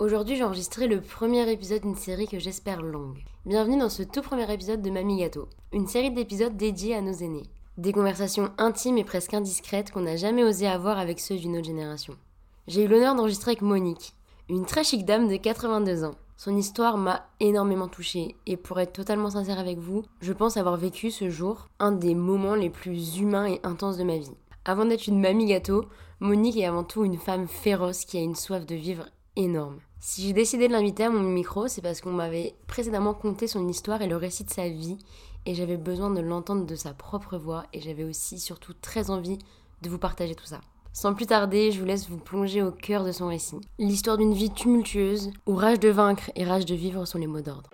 Aujourd'hui, j'ai enregistré le premier épisode d'une série que j'espère longue. Bienvenue dans ce tout premier épisode de Mamie Gâteau, une série d'épisodes dédiés à nos aînés. Des conversations intimes et presque indiscrètes qu'on n'a jamais osé avoir avec ceux d'une autre génération. J'ai eu l'honneur d'enregistrer avec Monique, une très chic dame de 82 ans. Son histoire m'a énormément touchée et pour être totalement sincère avec vous, je pense avoir vécu ce jour un des moments les plus humains et intenses de ma vie. Avant d'être une mamie gâteau, Monique est avant tout une femme féroce qui a une soif de vivre énorme. Si j'ai décidé de l'inviter à mon micro, c'est parce qu'on m'avait précédemment conté son histoire et le récit de sa vie, et j'avais besoin de l'entendre de sa propre voix, et j'avais aussi surtout très envie de vous partager tout ça. Sans plus tarder, je vous laisse vous plonger au cœur de son récit. L'histoire d'une vie tumultueuse, où rage de vaincre et rage de vivre sont les mots d'ordre.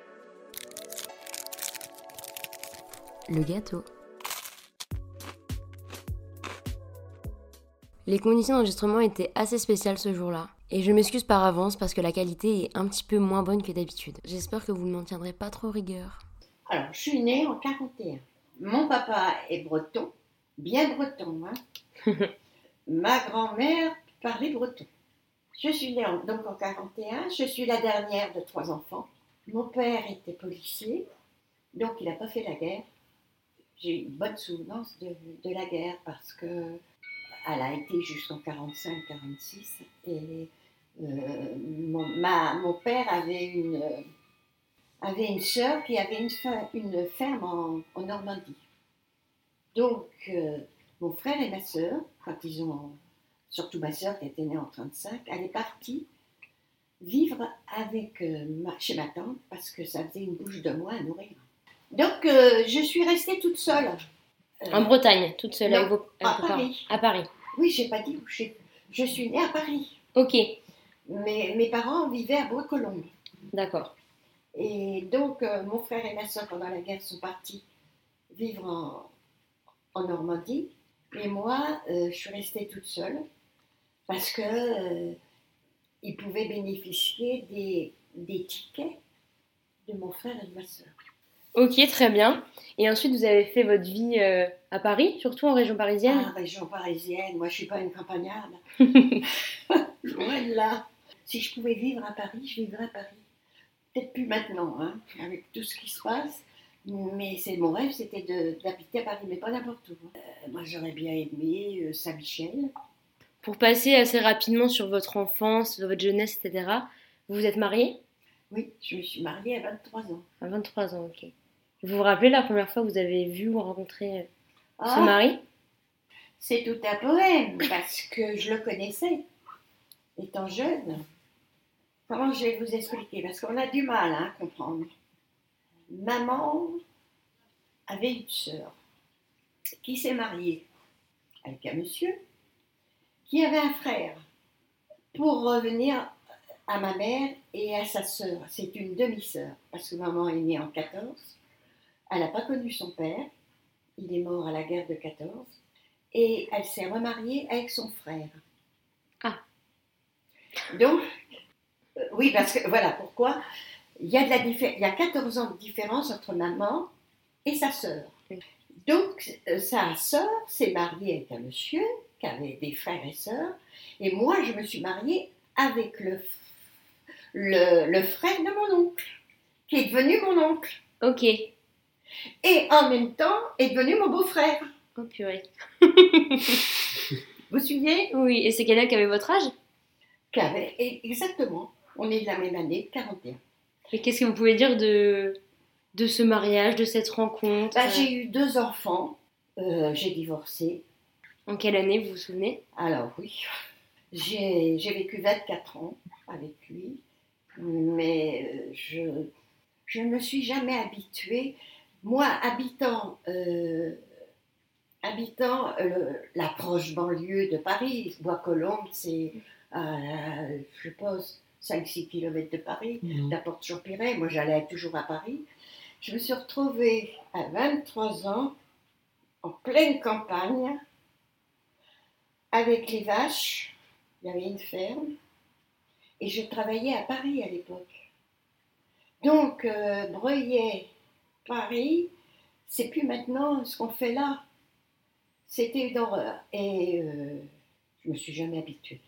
Le gâteau. Les conditions d'enregistrement étaient assez spéciales ce jour-là. Et je m'excuse par avance parce que la qualité est un petit peu moins bonne que d'habitude. J'espère que vous ne m'en tiendrez pas trop rigueur. Alors, je suis née en 41. Mon papa est breton, bien breton. Hein Ma grand-mère parlait breton. Je suis née en, donc en 41. Je suis la dernière de trois enfants. Mon père était policier, donc il n'a pas fait la guerre. J'ai une bonne souvenance de, de la guerre parce que elle a été jusqu'en 45-46 et mon, ma, mon, père avait une, avait une sœur qui avait une, une ferme en, en, Normandie. Donc, euh, mon frère et ma sœur, quand ils ont, surtout ma sœur qui était née en 35, elle est partie vivre avec, euh, ma, chez ma tante parce que ça faisait une bouche de moi à nourrir. Donc, euh, je suis restée toute seule. en Bretagne, toute seule non, avec vos, à Paris. À Paris. Oui, j'ai pas dit où je, je suis née à Paris. Ok, Mais mes parents vivaient à Bois-Colombes. d'accord. Et donc, euh, mon frère et ma soeur, pendant la guerre, sont partis vivre en, en Normandie. Et moi, euh, je suis restée toute seule parce que euh, ils pouvaient bénéficier des, des tickets de mon frère et de ma soeur. Ok, très bien. Et ensuite, vous avez fait votre vie à Paris, surtout en région parisienne? Ah, région parisienne, moi je suis pas une campagnarde. Loin de là. Si je pouvais vivre à Paris, je vivrais à Paris. Peut-être plus maintenant, hein, avec tout ce qui se passe. Mais c'est mon rêve, c'était d'habiter à Paris, mais pas n'importe où. Euh, moi j'aurais bien aimé euh, Saint-Michel. Pour passer assez rapidement sur votre enfance, votre jeunesse, etc., vous vous êtes mariée? Oui, je me suis mariée à 23 ans. à 23 ans, ok. Vous vous rappelez la première fois que vous avez vu ou rencontré euh, ce Ah, mari? C'est tout un poème, parce que je le connaissais, étant jeune. Comment je vais vous expliquer? Parce qu'on a du mal hein, à comprendre. Maman avait une sœur qui s'est mariée avec un monsieur qui avait un frère. Pour revenir à ma mère et à sa sœur, c'est une demi-sœur, parce que maman est née en 14. Elle n'a pas connu son père, il est mort à la guerre de 14 et elle s'est remariée avec son frère. Ah. Donc, oui, parce que voilà pourquoi. Il y, a de la diffé- il y a 14 ans de différence entre maman et sa sœur. Donc, euh, sa sœur s'est mariée avec un monsieur qui avait des frères et sœurs, et moi, je me suis mariée avec le, le frère de mon oncle, qui est devenu mon oncle, Ok. et en même temps est devenu mon beau-frère. Oh purée. Vous vous souvenez? Oui, et c'est quelqu'un qui avait votre âge? Qui avait exactement, on est de la même année, 41. Et qu'est-ce que vous pouvez dire de, de ce mariage, de cette rencontre Bah, j'ai eu deux enfants, euh, j'ai divorcé. En quelle année, vous vous souvenez? Alors oui, j'ai vécu 24 ans avec lui, mais euh, je, je ne me suis jamais habituée. Moi, habitant, euh, habitant euh, la proche banlieue de Paris, Bois-Colombes, c'est, je suppose, 5-6 km de Paris. la porte sur Piret, moi j'allais toujours à Paris. Je me suis retrouvée à 23 ans, en pleine campagne, avec les vaches. Il y avait une ferme. Et je travaillais à Paris à l'époque. Donc, euh, Breuillet, Paris, c'est plus maintenant ce qu'on fait là. C'était une horreur. Et euh, je me suis jamais habituée.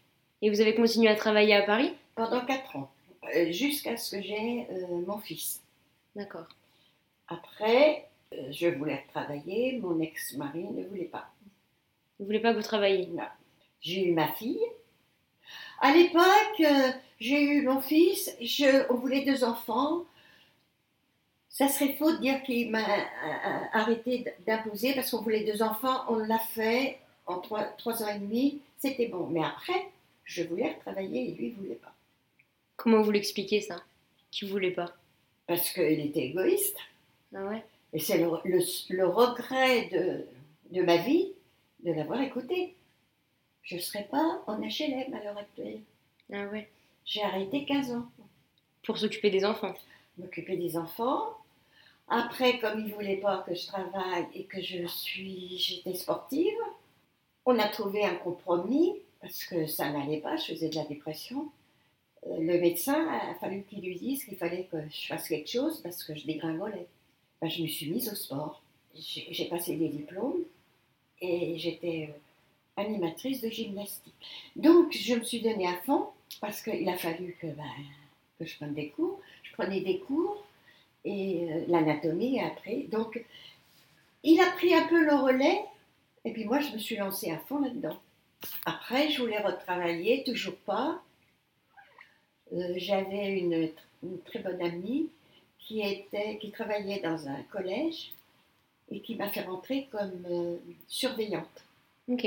Et vous avez continué à travailler à Paris? Pendant 4 ans. euh, jusqu'à ce que j'ai euh, mon fils. D'accord. Après, euh, je voulais travailler, mon ex-mari ne voulait pas. Vous voulez pas que vous travailliez? Non. J'ai eu ma fille. À l'époque, euh, j'ai eu mon fils, je, on voulait deux enfants. Ça serait faux de dire qu'il m'a arrêté d'imposer parce qu'on voulait deux enfants. On l'a fait en trois, trois ans et demi, c'était bon. Mais après, je voulais retravailler et lui, il ne voulait pas. Comment vous l'expliquez ça? Qui voulait pas? Parce qu'il était égoïste. Ah ouais? Et c'est le, le- le regret de, de ma vie de l'avoir écouté. Je ne serais pas en HLM à l'heure actuelle. Ah ouais? J'ai arrêté 15 ans. Pour s'occuper des enfants? m'occuper des enfants. Après, comme il ne voulait pas que je travaille et que je suis, j'étais sportive, on a trouvé un compromis parce que ça n'allait pas, je faisais de la dépression. Euh, Le médecin a fallu qu'il lui dise qu'il fallait que je fasse quelque chose parce que je dégringolais. Ben, je me suis mise au sport. J'ai passé des diplômes et j'étais euh, animatrice de gymnastique. Donc, je me suis donnée à fond parce qu'il a fallu que, ben, que je prenne des cours. Je prenais des cours et euh, l'anatomie après. Donc, il a pris un peu le relais et puis moi, je me suis lancée à fond là-dedans. Après, je voulais retravailler, toujours pas. Euh, J'avais une, une très bonne amie qui, était, qui travaillait dans un collège et qui m'a fait rentrer comme euh, surveillante. Ok.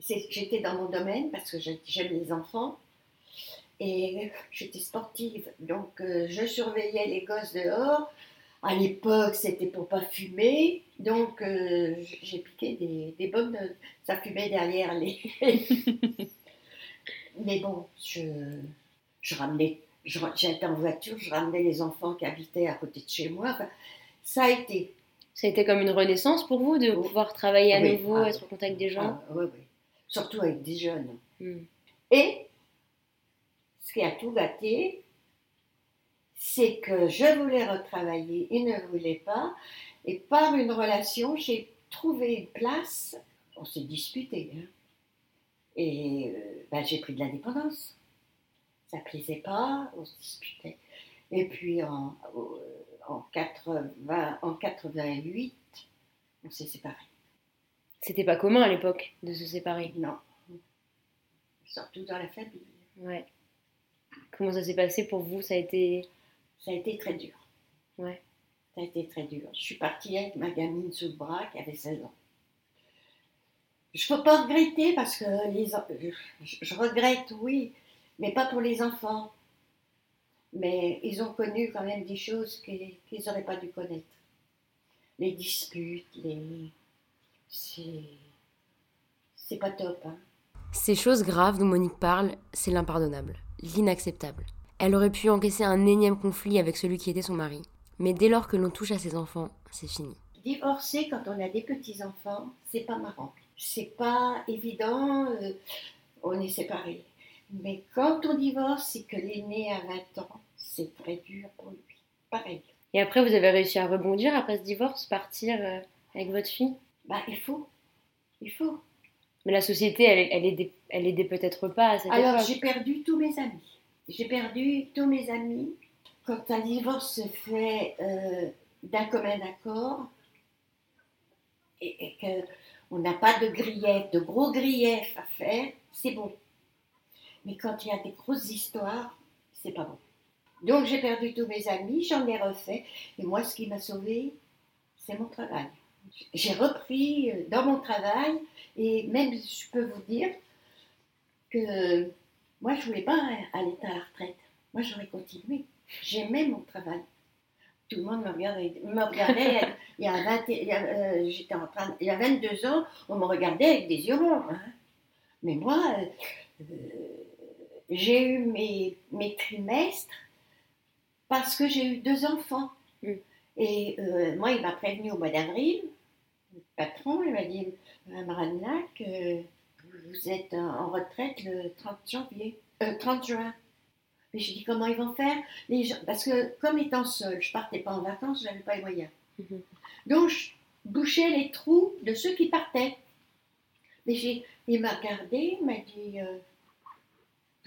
J'étais dans mon domaine parce que j'ai- j'aime les enfants et j'étais sportive. Donc euh, je surveillais les gosses dehors. À l'époque, c'était pour pas fumer. Donc euh, j'ai piqué des, des bonnes. Ça fumait derrière les. Mais bon, je, je ramenais. J'étais en voiture, je ramenais les enfants qui habitaient à côté de chez moi. Enfin, ça a été. Ça a été comme une renaissance pour vous de Oh. pouvoir travailler à Oui, nouveau, ah, être en contact des gens? Ah, ouais, ouais. Surtout avec des jeunes. Hmm. Et ce qui a tout gâté, c'est que je voulais retravailler, il ne voulait pas. Et par une relation, j'ai trouvé une place. On s'est disputé. hein. Et euh, ben, j'ai pris de l'indépendance. Ça ne plaisait pas, on se disputait. Et puis en, au- en, 80, en 88, on s'est séparés. C'était pas commun à l'époque de se séparer. Non. Surtout dans la famille. Ouais. Comment ça s'est passé pour vous? Ça a été. Ça a été très dur. Ouais. Ça a été très dur. Je suis partie avec ma gamine sous le bras qui avait 16 ans. Je ne peux pas regretter parce que les, je regrette, oui, mais pas pour les enfants. Mais ils ont connu quand même des choses qu'ils n'auraient pas dû connaître. Les disputes, les. C'est. C'est pas top, hein. Ces choses graves dont Monique parle, c'est l'impardonnable, l'inacceptable. Elle aurait pu encaisser un énième conflit avec celui qui était son mari. Mais dès lors que l'on touche à ses enfants, c'est fini. Divorcer quand on a des petits-enfants, c'est pas marrant. C'est pas évident, euh, on est séparés. Mais quand on divorce et que l'aîné a 20 ans, c'est très dur pour lui. Pareil. Et après, vous avez réussi à rebondir après ce divorce, partir euh, avec votre fille? Bah, il faut. Il faut. Mais la société, elle, elle aidait, elle aidait peut-être pas à cette Alors, j'ai perdu tous mes amis. J'ai perdu tous mes amis. Quand un divorce se fait euh, d'un commun accord et, et qu'on n'a pas de grief, de gros griefs à faire, c'est bon. Mais quand il y a des grosses histoires, c'est pas bon. Donc j'ai perdu tous mes amis, j'en ai refait. Et moi, ce qui m'a sauvée, c'est mon travail. J'ai repris euh, dans mon travail et même, je peux vous dire que moi, je voulais pas aller à la retraite. Moi, j'aurais continué. J'aimais mon travail. Tout le monde me regardait. Me regardait il y a 20 et- il y a, euh, j'étais en train, il y a 22 ans, on me regardait avec des yeux ronds. hein. Mais moi, euh, euh, j'ai eu mes, mes trimestres parce que j'ai eu deux enfants. Mm. Et euh, moi, il m'a prévenu au mois d'avril, le patron, il m'a dit, Madame Radnac, euh, vous êtes en retraite le 30 janvier, euh, 30 juin. Mais je dis comment ils vont faire? Les gens, Parce que comme étant seule, je partais pas en vacances, je n'avais pas les moyens. Mhm. Donc je bouchais les trous de ceux qui partaient. Mais j'ai, il m'a regardé, il m'a dit, euh,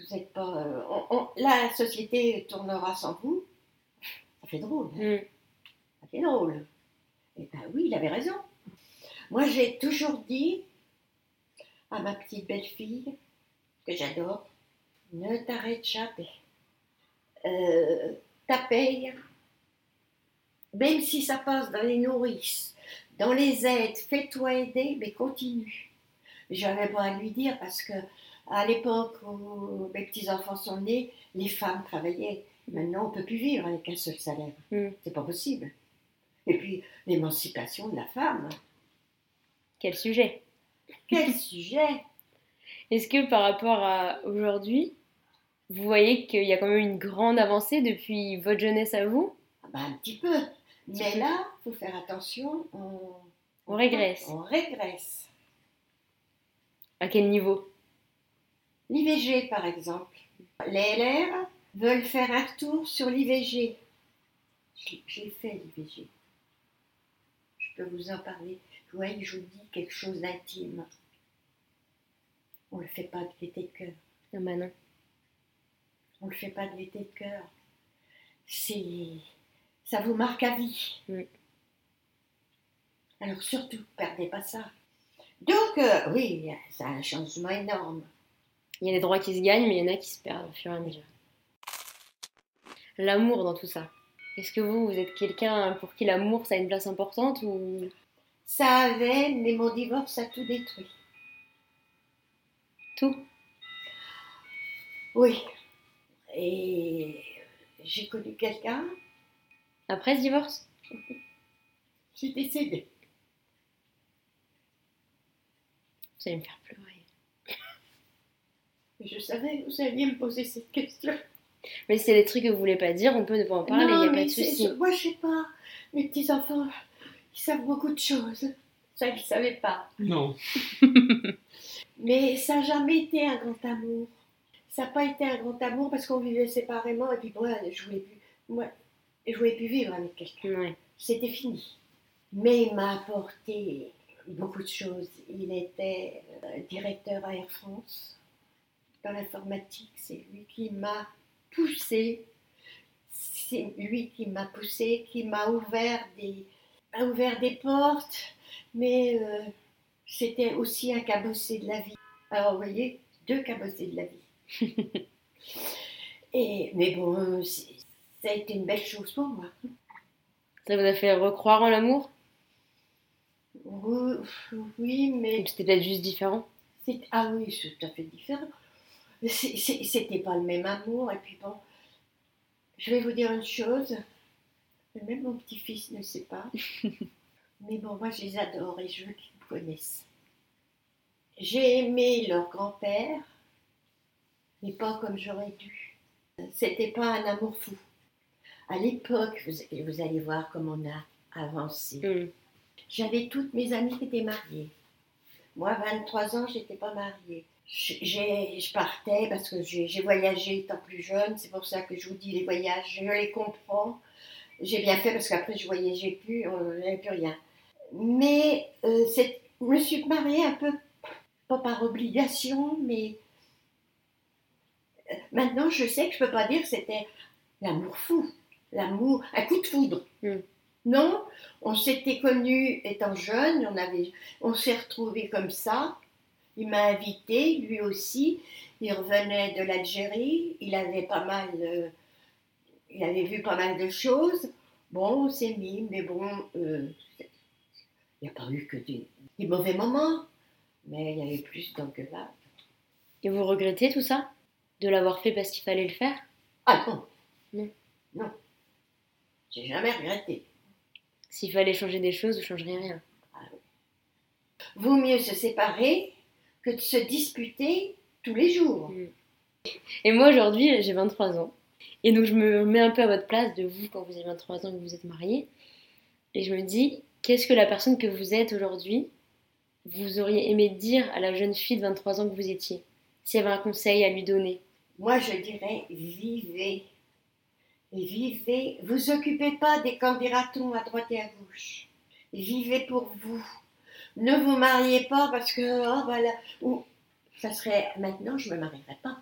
vous êtes pas. euh, on- on- la société tournera sans vous. Ça fait drôle. hein. Mm. Ça fait drôle. Et ben oui, il avait raison. Moi, j'ai toujours dit à ma petite belle-fille, que j'adore, ne t'arrête jamais. Euh, ta paye, même si ça passe dans les nourrices, dans les aides, fais-toi aider, mais continue. J'avais pas à lui dire parce que à l'époque où mes petits-enfants sont nés, les femmes travaillaient. Maintenant, on ne peut plus vivre avec un seul salaire. Mm. C'est pas possible. Et puis, l'émancipation de la femme. Quel sujet Quel sujet Est-ce que par rapport à aujourd'hui, vous voyez qu'il y a quand même une grande avancée depuis votre jeunesse à vous? Ah ben, Un petit peu. Mais là, il faut faire attention. On, On régresse. On régresse. À quel niveau? L'IVG, par exemple. Les LR veulent faire un retour sur l'IVG. J'ai fait l'IVG. Je peux vous en parler. Vous voyez, je vous dis quelque chose d'intime. On ne le fait pas de gaieté de cœur. Ah bah non. On ne le fait pas de gaieté de cœur. C'est... Ça vous marque à vie. Oui. Alors surtout, perdez pas ça. Donc, euh, oui, c'est un changement énorme. Il y a des droits qui se gagnent, mais il y en a qui se perdent au fur et à mesure. L'amour dans tout ça. Est-ce que vous, vous êtes quelqu'un pour qui l'amour, ça a une place importante ou? Ça avait, mais mon divorce a tout détruit. tout? Oui. Et j'ai connu quelqu'un, Après ce divorce? J'ai décédé. Vous allez me faire pleurer. Je savais que vous alliez me poser cette question. Mais c'est des trucs que vous voulez pas dire, on peut ne pas en parler, il n'y a pas mais de c'est- souci. Moi, je sais pas. Mes petits-enfants, ils savent beaucoup de choses. Ça, ils ne savaient pas. Non. Mais ça n'a jamais été un grand amour. Ça n'a pas été un grand amour parce qu'on vivait séparément et puis moi, je voulais plus, moi, je voulais plus vivre avec quelqu'un. Ouais. C'était fini. Mais il m'a apporté beaucoup de choses. Il était euh, directeur à Air France dans l'informatique. C'est lui qui m'a poussé. C'est lui qui m'a poussé, qui m'a ouvert des, a ouvert des portes. Mais euh, c'était aussi un cabossé de la vie. Alors, vous voyez, deux cabossés de la vie. Et, mais bon, ça a été une belle chose pour moi. Ça vous a fait recroire en l'amour Oui, mais c'était peut-être juste différent? Ah oui, c'est tout à fait différent. C'était pas le même amour. Et puis bon, je vais vous dire une chose. Même mon petit-fils ne sait pas. Mais bon, moi, je les adore et je veux qu'ils me connaissent. J'ai aimé leur grand-père, mais pas comme j'aurais dû. C'était pas un amour fou. À l'époque, vous, vous allez voir comment on a avancé. Hmm. J'avais toutes mes amies qui étaient mariées. Moi, 23 ans, j'étais pas mariée. Je partais parce que j'ai voyagé étant plus jeune. C'est pour ça que je vous dis les voyages, je les comprends. J'ai bien fait parce qu'après, je voyageais plus, on n'avait plus rien. Mais euh, je me suis mariée un peu, pas par obligation, mais euh, maintenant, je sais que je peux pas dire que c'était l'amour fou, l'amour, un coup de foudre. Mm. Non, on s'était connus étant jeunes, on, avait, on s'est retrouvés comme ça. Il m'a invité, lui aussi. Il revenait de l'Algérie, il avait pas mal, euh, il avait vu pas mal de choses. Bon, on s'est mis, mais bon, euh, il n'y a pas eu que des, des mauvais moments, mais il y avait plus d'engueulades. Et vous regrettez tout ça? De l'avoir fait parce qu'il fallait le faire? Ah non, Non. non, j'ai jamais regretté. S'il fallait changer des choses, vous changeriez rien. Vaut mieux se séparer que de se disputer tous les jours. Et moi aujourd'hui, j'ai 23 ans. Et donc je me mets un peu à votre place de vous quand vous avez 23 ans que vous êtes mariés. Et je me dis, qu'est-ce que la personne que vous êtes aujourd'hui, vous auriez aimé dire à la jeune fille de 23 ans que vous étiez S'il y avait un conseil à lui donner? Moi, je dirais vivez. Vivez. Vous occupez pas des candidatons à droite et à gauche. Vivez pour vous. Ne vous mariez pas parce que, oh, voilà, ou ça serait, maintenant, je me marierai pas.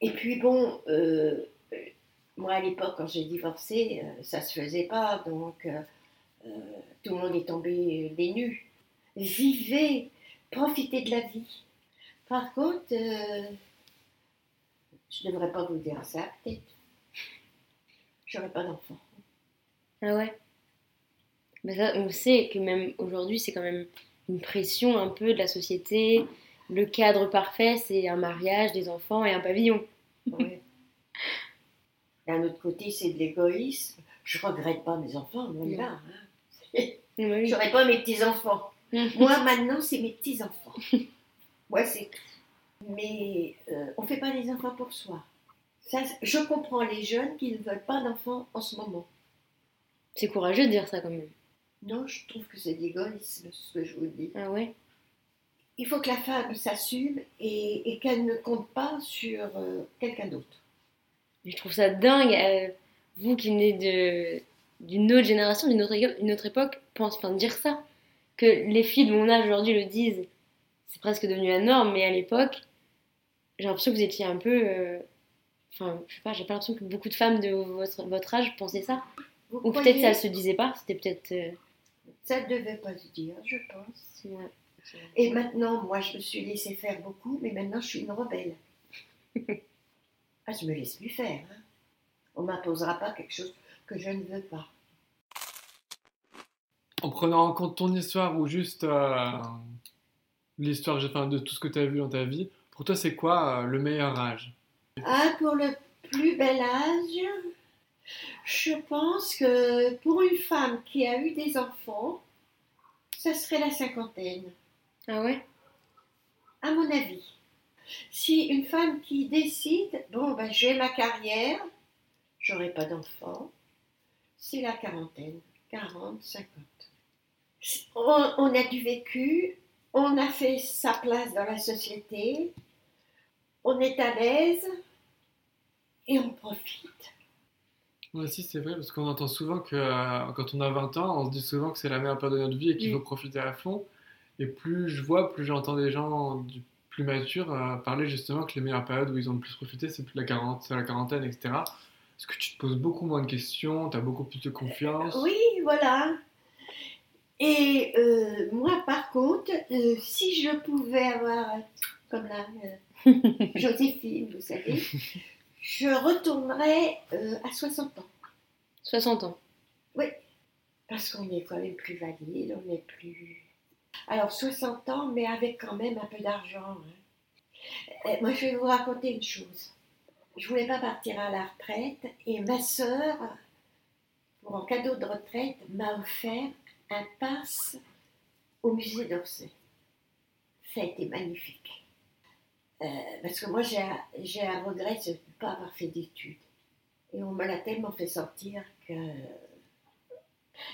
Et puis bon, euh, moi à l'époque, quand j'ai divorcé, euh, ça se faisait pas, donc euh, euh, tout le monde est tombé des nus. Vivez, profitez de la vie. Par contre, je ne devrais pas vous dire ça, peut-être. J'aurais pas d'enfant. Ah ouais Mais ça, on sait que même aujourd'hui, c'est quand même une pression un peu de la société. Le cadre parfait, c'est un mariage, des enfants et un pavillon. Ouais. D'un autre côté, c'est de l'égoïsme. Je regrette pas mes enfants, loin de là. hein. J'aurais pas mes petits-enfants. Moi, maintenant, c'est mes petits-enfants. Moi, c'est. Mais euh, on fait pas les enfants pour soi. Ça, je comprends les jeunes qui ne veulent pas d'enfants en ce moment. C'est courageux de dire ça quand même. Non, je trouve que c'est de l'égoïsme, ce que je vous dis. Ah ouais? Il faut que la femme s'assume et, et qu'elle ne compte pas sur euh, quelqu'un d'autre. Je trouve ça dingue. euh, vous qui venez de d'une autre génération, d'une autre, une autre époque, pense, enfin, dire ça. Que les filles de mon âge aujourd'hui le disent. C'est presque devenu la norme, mais à l'époque, j'ai l'impression que vous étiez un peu. euh, Enfin, je sais pas, j'ai pas l'impression que beaucoup de femmes de votre, votre âge pensaient ça. Vous Ou peut-être ça se disait pas, c'était peut-être. euh, Ça ne devait pas se dire, je pense. ouais. Et maintenant, moi, je me suis laissé faire beaucoup, mais maintenant, je suis une rebelle. ah, je me laisse plus faire. hein. On ne m'imposera pas quelque chose que je ne veux pas. En prenant en compte ton histoire ou juste euh, l'histoire de tout ce que tu as vu dans ta vie, pour toi c'est quoi euh, le meilleur âge? Ah, pour le plus bel âge, je pense que pour une femme qui a eu des enfants, ça serait la cinquantaine, Ah ouais? À mon avis. Si une femme qui décide, bon, ben, j'ai ma carrière, j'aurai pas d'enfants, c'est la quarantaine, 40, 50. On, on a du vécu, on a fait sa place dans la société, on est à l'aise et on profite. Moi aussi c'est vrai parce qu'on entend souvent que euh, quand on a 20 ans, on se dit souvent que c'est la meilleure période de notre vie et qu'il Mm. faut profiter à fond. Et plus je vois, plus j'entends des gens du plus matures euh, parler justement que les meilleures périodes où ils ont le plus profité c'est plus la, 40, c'est la quarantaine, etc. Parce que tu te poses beaucoup moins de questions, tu as beaucoup plus de confiance. Oui, voilà. Et euh, moi, par contre, si je pouvais avoir, comme là, Joséphine, vous savez, je retournerais euh, à 60 ans. 60 ans. Parce qu'on est quand même plus valide, on est plus... Alors 60 ans, mais avec quand même un peu d'argent. hein. Euh, Moi, je vais vous raconter une chose. Je voulais pas partir à la retraite et ma sœur, pour un cadeau de retraite, m'a offert un pass au musée d'Orsay. Ça a été magnifique. Euh, parce que moi, j'ai un, regret, de ne pas avoir fait d'études. Et on me l'a tellement fait sortir que...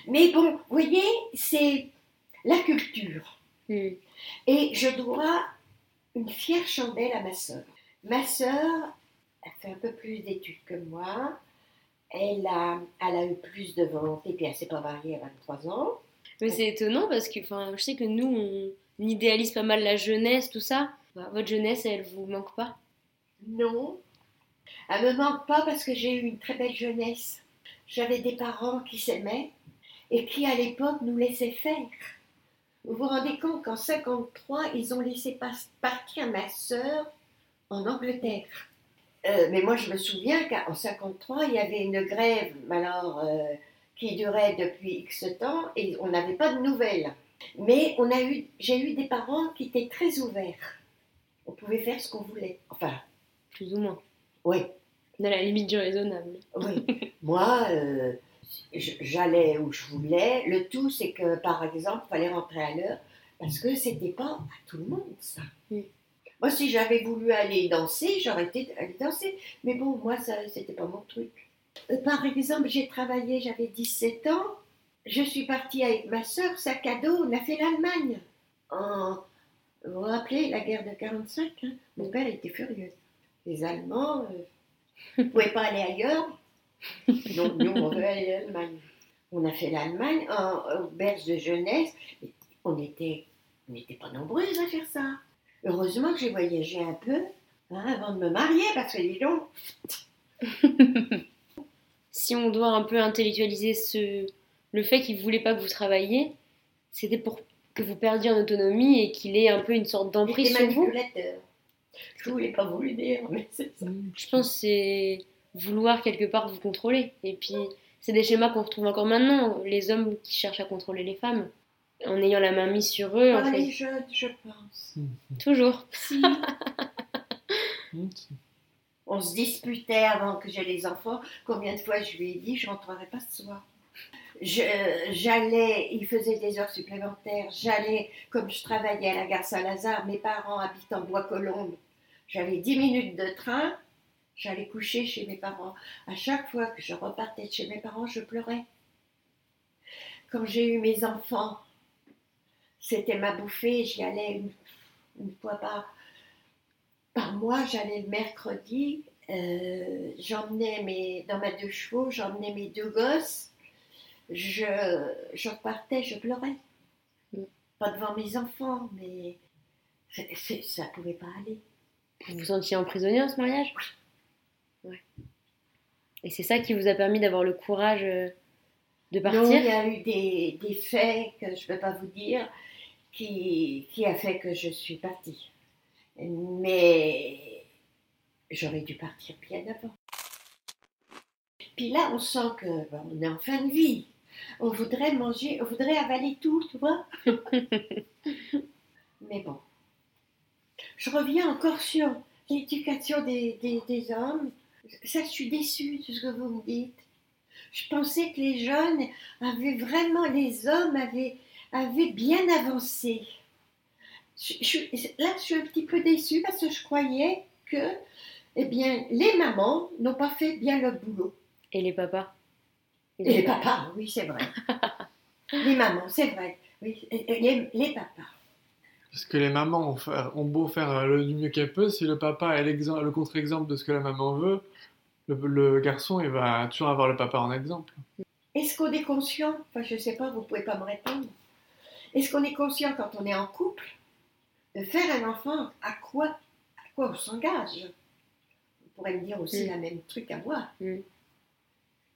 Mais bon, vous voyez, c'est la culture. Hmm. Et je dois une fière chandelle à ma sœur. Ma sœur, elle fait un peu plus d'études que moi. Elle a, elle a eu plus de ventes et puis elle s'est pas mariée à 23 ans. Mais c'est étonnant parce que je sais que nous, on idéalise pas mal la jeunesse, tout ça. Bah, votre jeunesse, elle vous manque pas? Non, elle me manque pas parce que j'ai eu une très belle jeunesse. J'avais des parents qui s'aimaient et qui à l'époque nous laissaient faire. Vous vous rendez compte qu'en 53, ils ont laissé partir ma sœur en Angleterre. Euh, mais moi, je me souviens qu'en 53, il y avait une grève alors, euh, qui durait depuis X temps et on n'avait pas de nouvelles. Mais on a eu, j'ai eu des parents qui étaient très ouverts. On pouvait faire ce qu'on voulait. Enfin, Plus ou moins. oui, Dans la limite du raisonnable. oui. Moi, euh, j'allais où je voulais. Le tout, c'est que, par exemple, il fallait rentrer à l'heure parce que c'était pas à tout le monde, ça. Oui. Moi, si j'avais voulu aller danser, j'aurais été allée danser. Mais bon, moi, ça, c'était pas mon truc. Euh, par exemple, j'ai travaillé, j'avais 17 ans. Je suis partie avec ma soeur, sac à dos, on a fait l'Allemagne. En, vous vous rappelez, la guerre de 45, hein? Mon père était furieux. Les Allemands ne pouvaient pas aller ailleurs. Donc, nous, on veut aller à l'Allemagne. On a fait l'Allemagne en auberge de jeunesse. On était, on n'était pas nombreuses à faire ça. Heureusement que j'ai voyagé un peu hein, avant de me marier, parce que dis donc, si on doit un peu intellectualiser le fait qu'il voulait pas que vous travailliez, c'était pour que vous perdiez en autonomie et qu'il ait un peu une sorte d'emprise sur vous. manipulateur. Je voulais pas vous le dire, mais c'est ça. Je pense que c'est vouloir quelque part vous contrôler. Et puis, c'est des schémas qu'on retrouve encore maintenant. Les hommes qui cherchent à contrôler les femmes, en ayant la main mise sur eux, en Pas fait. les jeunes, je pense. Toujours. Si. On se disputait avant que j'aie les enfants. Combien de fois je lui ai dit, je rentrerai pas ce soir? Je- J'allais, il faisait des heures supplémentaires. J'allais, comme je travaillais à la gare Saint-Lazare, mes parents habitent en Bois-Colombes. J'avais 10 minutes de train. J'allais coucher chez mes parents. À chaque fois que je repartais de chez mes parents, je pleurais. Quand j'ai eu mes enfants, c'était ma bouffée. J'y allais une, une fois par, par mois. J'allais le mercredi. Euh, j'emmenais mes, dans ma deux chevaux, j'emmenais mes deux gosses. Je, je repartais, je pleurais. Mm. Pas devant mes enfants, mais c'est- c'est- ça pouvait pas aller. Vous vous sentiez emprisonné dans ce mariage? Ouais. Et c'est ça qui vous a permis d'avoir le courage euh, de Non, il partir y a eu des, des faits que je ne peux pas vous dire qui, qui a fait que je suis partie. Mais j'aurais dû partir bien avant. Puis là, on sent que ben, on est en fin de vie. On voudrait manger, on voudrait avaler tout, tu vois. Mais bon. Je reviens encore sur l'éducation des, des- des hommes. Ça, je suis déçue de ce que vous me dites. Je pensais que les jeunes avaient vraiment, les hommes avaient, avaient bien avancé. Je- je- là, je suis un petit peu déçue parce que je croyais que, eh bien, les mamans n'ont pas fait bien le boulot. Et les papas? Et les papas, oui, c'est vrai. les mamans, c'est vrai. Oui, les, les papas. Parce que les mamans ont, beau faire euh, le, du mieux qu'elles peuvent, si le papa est le contre-exemple de ce que la maman veut, le, le garçon, il va toujours avoir le papa en exemple. Est-ce qu'on est conscient Enfin, je ne sais pas, vous ne pouvez pas me répondre. Est-ce qu'on est conscient quand on est en couple de faire un enfant À quoi, à quoi on s'engage? Vous pourrez me dire aussi Mm. la même truc à moi. Mm.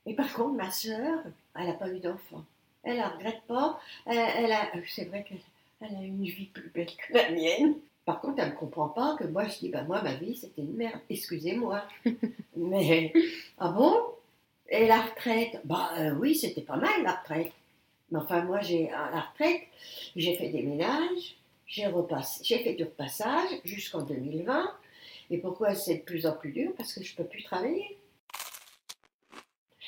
Et par contre, ma sœur, elle n'a pas eu d'enfant. Elle ne regrette pas. Elle, elle a, c'est vrai qu'elle elle a une vie plus belle que la mienne. Par contre, elle ne comprend pas que moi, je dis, bah, moi, ma vie, c'était une merde. Excusez-moi. Mais, ah bon? Et la retraite? Bah euh, oui, c'était pas mal, la retraite. Mais enfin, moi, j'ai à la retraite, j'ai fait des ménages, j'ai repassé, j'ai fait du repassage jusqu'en 2020. Et pourquoi c'est de plus en plus dur? Parce que je ne peux plus travailler.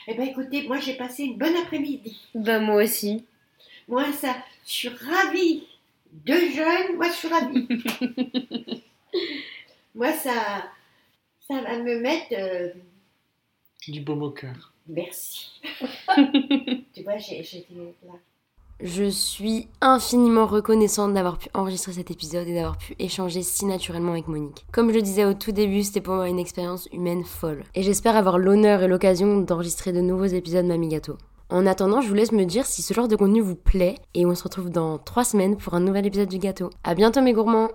Eh bien, écoutez, moi, j'ai passé une bonne après-midi. Bah moi aussi. Moi, ça, je suis ravie. Deux jeunes, moi, je suis ravie. moi, ça, ça va me mettre... euh, Du baume au cœur. merci. tu vois, j'ai- j'étais là. Je suis infiniment reconnaissante d'avoir pu enregistrer cet épisode et d'avoir pu échanger si naturellement avec Monique. Comme je le disais au tout début, c'était pour moi une expérience humaine folle. Et j'espère avoir l'honneur et l'occasion d'enregistrer de nouveaux épisodes Mamie Gâteau. En attendant, je vous laisse me dire si ce genre de contenu vous plaît et on se retrouve dans 3 semaines pour un nouvel épisode du gâteau. À bientôt mes gourmands